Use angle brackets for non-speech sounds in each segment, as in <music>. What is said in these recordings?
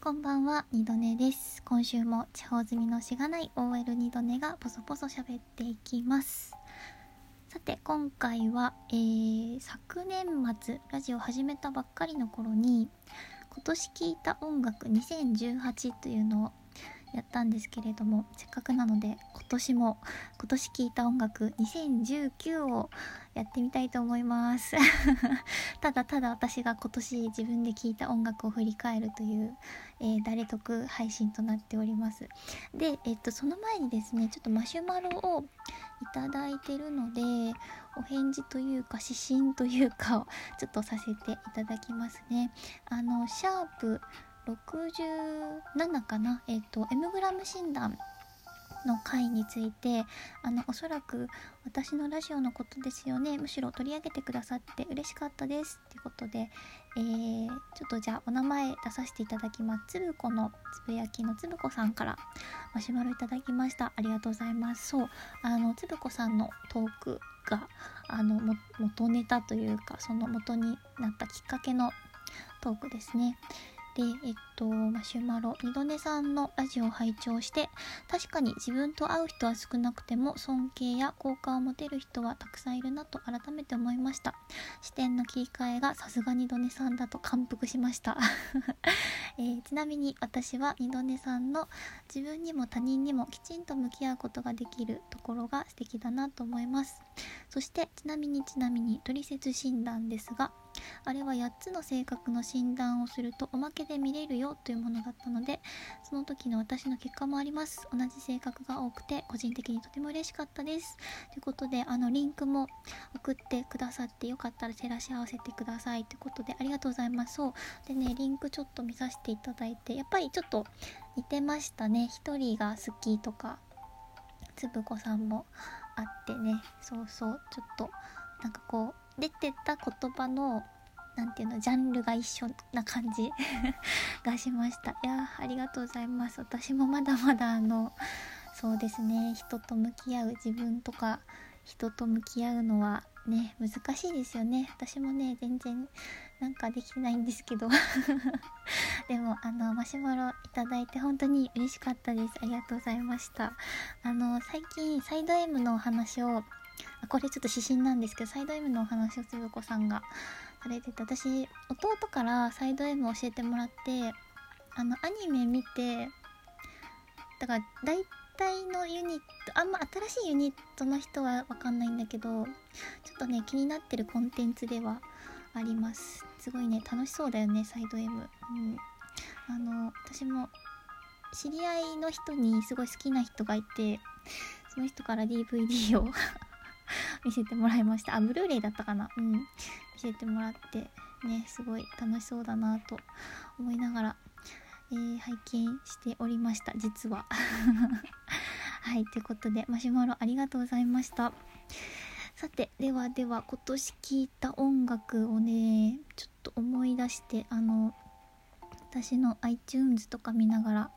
こんばんは、二度寝です。今週も地方済みのしがない OL 二度寝がポソポソ喋っていきます。さて、今回は、えー、昨年末、ラジオ始めたばっかりの頃に、今年聴いた音楽2018というのをやったんですけれども、せっかくなので、今年も、今年聴いた音楽2019をやってみたいと思います。<laughs> ただただ私が今年自分で聴いた音楽を振り返るという、えー、誰得配信となっております。で、えっと、その前にですね、ちょっとマシュマロをいただいてるので、お返事というか指針というかをちょっとさせていただきますね。あの、シャープ67かな、えっと、M グラム診断の回についてあのおそらく私のラジオのことですよね。むしろ取り上げてくださって嬉しかったですってことで、えー、ちょっとじゃあお名前出させていただきます。つぶこのつぶやきのつぶこさんからマシュマロいただきました。ありがとうございます。そうあのつぶこさんのトークがあの元ネタというかその元になったきっかけのトークですね。で、えっと、マシュマロ、二度寝さんのラジオを拝聴して、確かに自分と会う人は少なくても、尊敬や好感を持てる人はたくさんいるなと改めて思いました。視点の切り替えがさすが二度寝さんだと感服しました。<laughs> えー、ちなみに私は二度寝さんの自分にも他人にもきちんと向き合うことができるところが素敵だなと思います。そして、ちなみにちなみに、トリセツ診断ですが、あれは8つの性格の診断をするとおまけで見れるよというものだったのでその時の私の結果もあります。同じ性格が多くて個人的にとても嬉しかったです。ということであのリンクも送ってくださってよかったら照らし合わせてください。ということでありがとうございます。そう。でねリンクちょっと見させていただいてやっぱりちょっと似てましたね。一人が好きとかつぶこさんもあってね。そうそう。ちょっとなんかこう出てた言葉のなんていうのジャンルが一緒な感じ <laughs> がしました。いやありがとうございます。私もまだまだあのそうですね人と向き合う自分とか人と向き合うのはね難しいですよね。私もね全然なんかできてないんですけど。<laughs> でもあのマシュマロいただいて本当に嬉しかったです。ありがとうございました。あの最近サイド M のお話をこれちょっと指針なんですけどサイド M のお話をつぶこさんがされてて私弟からサイド M 教えてもらってあのアニメ見てだから大体のユニットあんま新しいユニットの人は分かんないんだけどちょっとね気になってるコンテンツではあります。すごいね楽しそうだよねサイド M うん。あの私も知り合いの人にすごい好きな人がいてその人から DVD を <laughs> 見せてもらいました。あブルーレイだったかな。うん。見せてもらってねすごい楽しそうだなと思いながら、えー、拝見しておりました。実は。<laughs> はいということでマシュマロありがとうございました。さてではでは今年聴いた音楽をねちょっと思い出してあの私の iTunes とか見ながら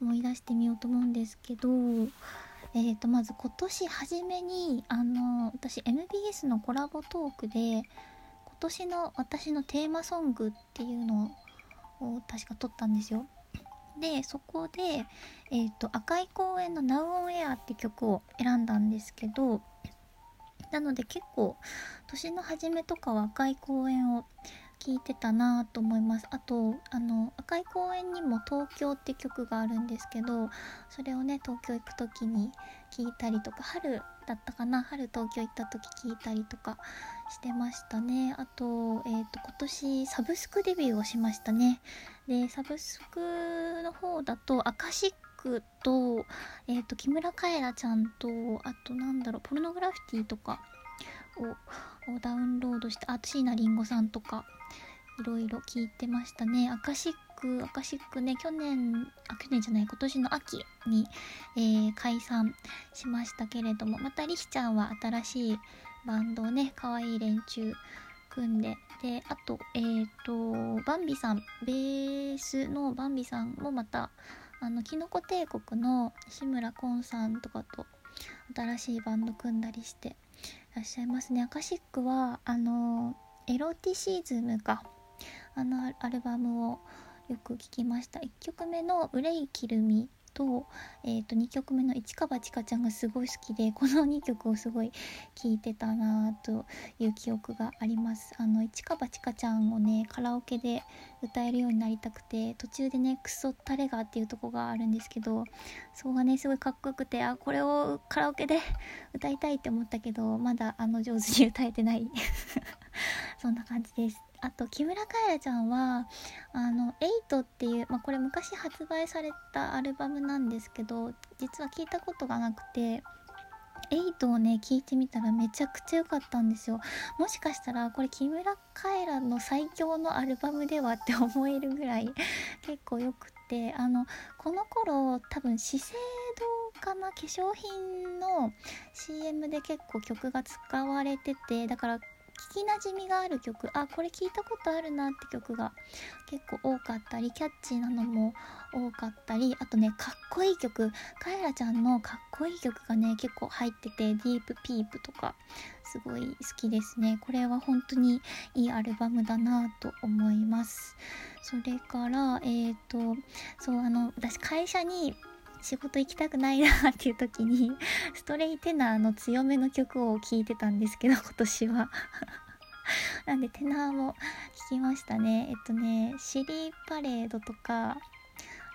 思い出してみようと思うんですけどえー、とまず今年初めにあの私 MBS のコラボトークで今年の私のテーマソングっていうのを確か撮ったんですよ。でそこで、えーと、赤い公園の「Now on Air」って曲を選んだんですけどなので結構年の初めとかは赤い公園を聴いてたなと思います。あとあの赤い公園にも「東京」って曲があるんですけどそれをね東京行く時に聴いたりとか春だったかな？春東京行った時聴いたりとかしてましたね。あと,、えーと、今年サブスクデビューをしましたね。でサブスクの方だとアカシックと,、えーと、と木村カエラちゃんとあとなんだろうポルノグラフィティとかをダウンロードしてあ椎名林檎さんとかいろいろ聞いてましたね。アカシック、アカシックね、去年、あ、去年じゃない、今年の秋に、えー、解散しましたけれども、またリヒちゃんは新しいバンドをね、可愛い連中組んで、で、あと、えっ、ー、と、バンビさん、ベースのバンビさんもまた、あの、キノコ帝国の志村コさんとかと新しいバンド組んだりしてらっしゃいますね。アカシックは、あの、エロティシズムか。あのアルバムをよく聴きました1曲目の「憂いきるみ」と,、えー、と2曲目の市川ちかちゃんがすごい好きでこの2曲をすごい聴いてたなという記憶があります。あの市川ちかちゃんをねカラオケで歌えるようになりたくて途中でねクソタレがっていうとこがあるんですけどそこがねすごいかっこよくてあこれをカラオケで <laughs> 歌いたいって思ったけどまだあの上手に歌えてない。<laughs> そんな感じです。あと木村カエラちゃんはあの「エイトっていう、まあ、これ昔発売されたアルバムなんですけど実は聞いたことがなくてエイトをね聞いてみたらめちゃくちゃ良かったんですよ。もしかしたらこれ木村カエラの最強のアルバムではって <laughs> 思えるぐらい結構よくてあのこの頃多分資生堂かな？化粧品の CM で結構曲が使われててだから聞きなじみがある曲。あこれ聞いたことあるなって曲が結構多かったりキャッチーなのも多かったりあとねかっこいい曲。カエラちゃんのかっこいい曲がね結構入ってて「ディープピープ」とかすごい好きですね。これは本当にいいアルバムだなと思います。それからえっ、ー、とそうあの私会社に仕事行きたくないなっていう時にストレイテナーの強めの曲を聴いてたんですけど <laughs> 今年は。なんでテナーも聴きましたね。えっとねシリーパレードとか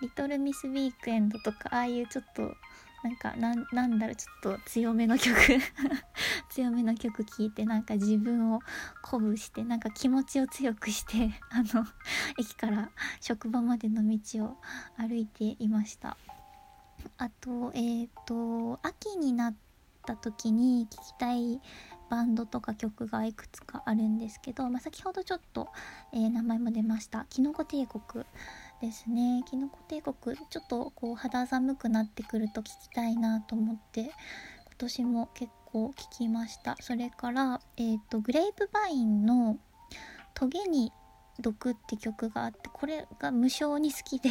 リトルミスウィークエンドとかああいうちょっとなんかなんだろうちょっと強めの曲。<laughs> 強めの曲聴いてなんか自分を鼓舞してなんか気持ちを強くしてあの駅から職場までの道を歩いていました。あとえっ、ー、と秋になった時に聴きたいバンドとか曲がいくつかあるんですけど、まあ、先ほどちょっと、えー、名前も出ました「きのこ帝国」ですね。きのこ帝国ちょっとこう肌寒くなってくると聴きたいなと思って今年も結構聴きました。それからえっ、ー、とグレープバインの「トゲに毒」って曲があってこれが無性に好きで。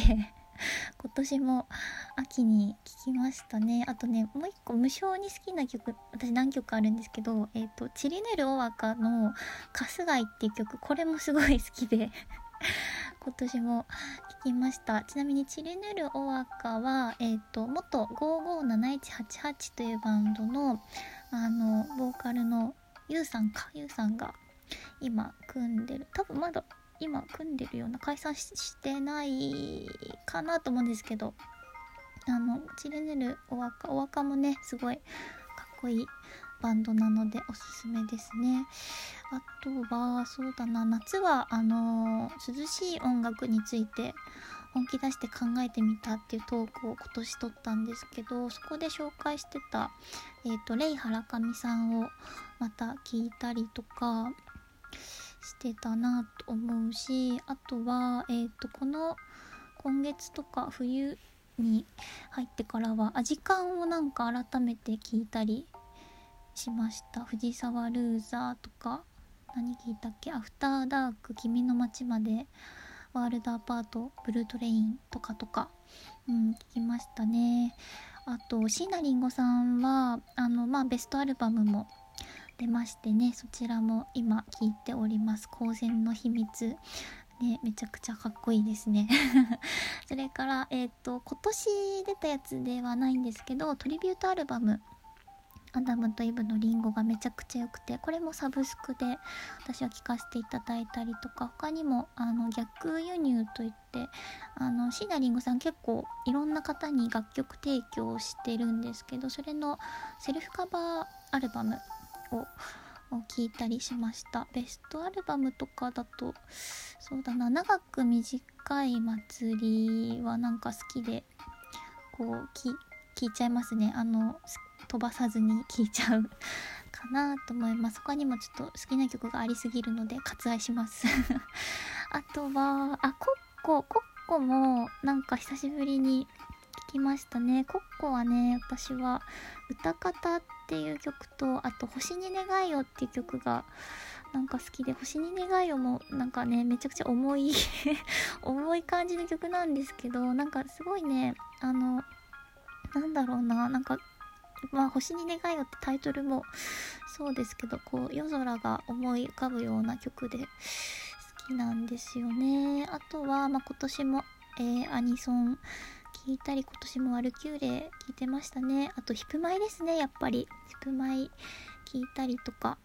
<laughs> 今年も秋に聴きましたね。あとねもう一個無性に好きな曲私何曲あるんですけどえっ、ー、と「チリネルおわか」の「カスガイ」っていう曲これもすごい好きで <laughs> 今年も聴きました。ちなみにチリネルおわかはえ、ー、と元557188というバンドのあのボーカルのゆうさんか？ゆうさんが今組んでる。多分まだ今組んでるような解散してないかなと思うんですけどあのチルネルおわかおわかもねすごいかっこいいバンドなのでおすすめですね。あとはそうだな夏はあの涼しい音楽について本気出して考えてみたっていうトークを今年撮ったんですけどそこで紹介してた、えーと、レイ・ハラカミさんをまた聞いたりとかしてたなと思うしあとは、えーと、この今月とか冬に入ってからはアジカンをなんか改めて聞いたりしました。藤沢ルーザーとか何聞いたっけ？アフターダーク君の街までワールドアパートブルートレインとかとかうん聞きましたね。あと椎名林檎さんはあのまあベストアルバムも出ましてねそちらも今聞いております。光線の秘密。ねめちゃくちゃかっこいいですね。<laughs> それからえっ、ー、と今年出たやつではないんですけどトリビュートアルバムアダムとイブのリンゴがめちゃくちゃ良くてこれもサブスクで私は聴かせていただいたりとか他にもあの逆輸入といってあのシーナリンゴさん結構いろんな方に楽曲提供してるんですけどそれのセルフカバーアルバムを聞いたりしました。ベストアルバムとかだとそうだな長く短い祭りはなんか好きでこう聞いちゃいますね。あの飛ばさずに聴いちゃうかなと思います。他にもちょっと好きな曲がありすぎるので割愛します。<laughs> あとはあコッココッコもなんか久しぶりに聞きましたね。コッコはね私は歌方ってていう曲とあと星に願いをっていう曲がなんか好きで星に願いをもなんかねめちゃくちゃ重い <laughs> 重い感じの曲なんですけどなんかすごいねあのなんだろうななんかまあ星に願いをってタイトルもそうですけどこう夜空が思い浮かぶような曲で好きなんですよね。あとは、まあ、今年も、えー、アニソン聞いたり今年もワルキューレ聞いてましたね。あとヒプマイですねやっぱり。ヒプマイ聞いたりとか。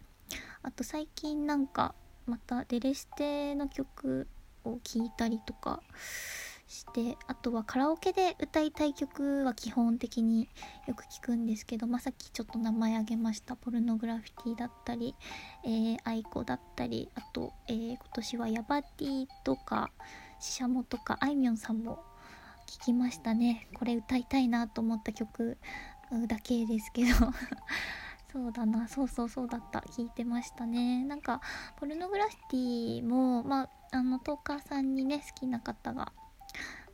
あと最近なんかまたデレステの曲を聴いたりとかしてあとはカラオケで歌いたい曲は基本的によく聞くんですけど、まあ、さっきちょっと名前挙げました。ポルノグラフィティだったり、えー、 aiko だったりあと、えー、今年はヤバ T とか SHISHAMO とかあいみょんさんも聞きましたね。これ歌いたいなと思った曲だけですけど。<laughs> そうだな。そうそうそうだった。聞いてましたね。なんかポルノグラフィティもまああのトーカーさんにね好きな方が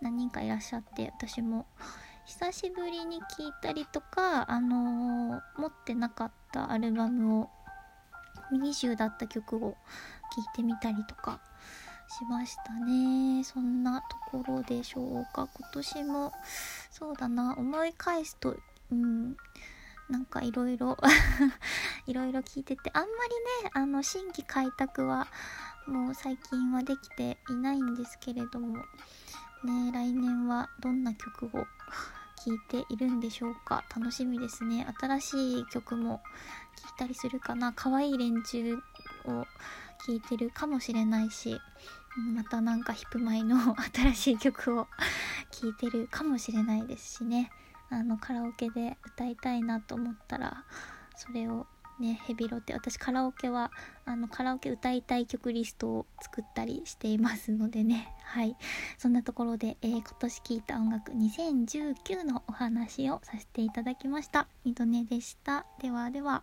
何人かいらっしゃって私も。久しぶりに聴いたりとかあのー、持ってなかったアルバムをミニ集だった曲を聴いてみたりとかしましたね。そんなところでしょうか。今年もそうだな。思い返すとうん。なんかいろいろいろいろ聞いてて。あんまりねあの新規開拓はもう最近はできていないんですけれども。ね来年はどんな曲を <laughs> 聴いているんでしょうか。楽しみですね。新しい曲も聴いたりするかな。可愛い連中を聴いてるかもしれないし。またなんかヒップマイの <laughs> 新しい曲を聴いてるかもしれないですしね。あのカラオケで歌いたいなと思ったらそれをねヘビロテ。私カラオケはあのカラオケ歌いたい曲リストを作ったりしていますのでね。<laughs> はい。そんなところで、えー、今年聴いた音楽2019のお話をさせていただきました。ミドネでした。ではでは。